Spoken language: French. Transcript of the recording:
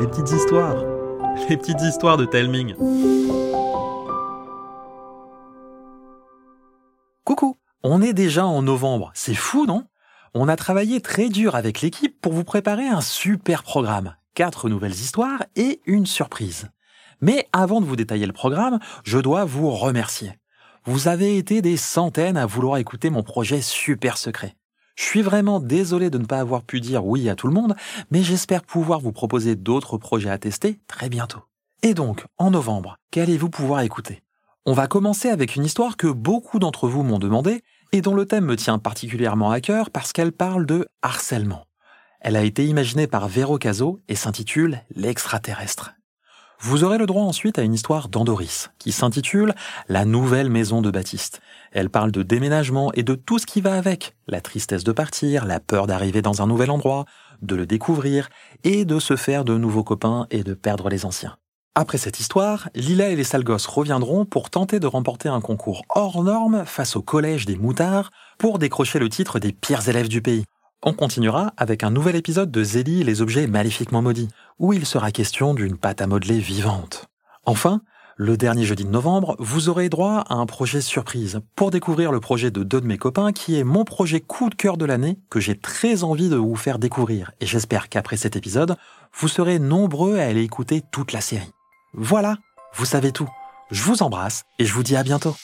les petites histoires, les petites histoires de Telming. Coucou, on est déjà en novembre, c'est fou non? On a travaillé très dur avec l'équipe pour vous préparer un super programme, quatre nouvelles histoires et une surprise. Mais avant de vous détailler le programme, je dois vous remercier. Vous avez été des centaines à vouloir écouter mon projet super secret. Je suis vraiment désolé de ne pas avoir pu dire oui à tout le monde, mais j'espère pouvoir vous proposer d'autres projets à tester très bientôt. Et donc, en novembre, qu'allez-vous pouvoir écouter? On va commencer avec une histoire que beaucoup d'entre vous m'ont demandé et dont le thème me tient particulièrement à cœur parce qu'elle parle de harcèlement. Elle a été imaginée par Véro Caso et s'intitule L'extraterrestre. Vous aurez le droit ensuite à une histoire d'Andoris, qui s'intitule La nouvelle maison de Baptiste. Elle parle de déménagement et de tout ce qui va avec. La tristesse de partir, la peur d'arriver dans un nouvel endroit, de le découvrir, et de se faire de nouveaux copains et de perdre les anciens. Après cette histoire, Lila et les sales reviendront pour tenter de remporter un concours hors norme face au collège des moutards pour décrocher le titre des pires élèves du pays. On continuera avec un nouvel épisode de Zélie et les objets maléfiquement maudits, où il sera question d'une pâte à modeler vivante. Enfin, le dernier jeudi de novembre, vous aurez droit à un projet surprise pour découvrir le projet de deux de mes copains qui est mon projet coup de cœur de l'année que j'ai très envie de vous faire découvrir et j'espère qu'après cet épisode, vous serez nombreux à aller écouter toute la série. Voilà, vous savez tout. Je vous embrasse et je vous dis à bientôt.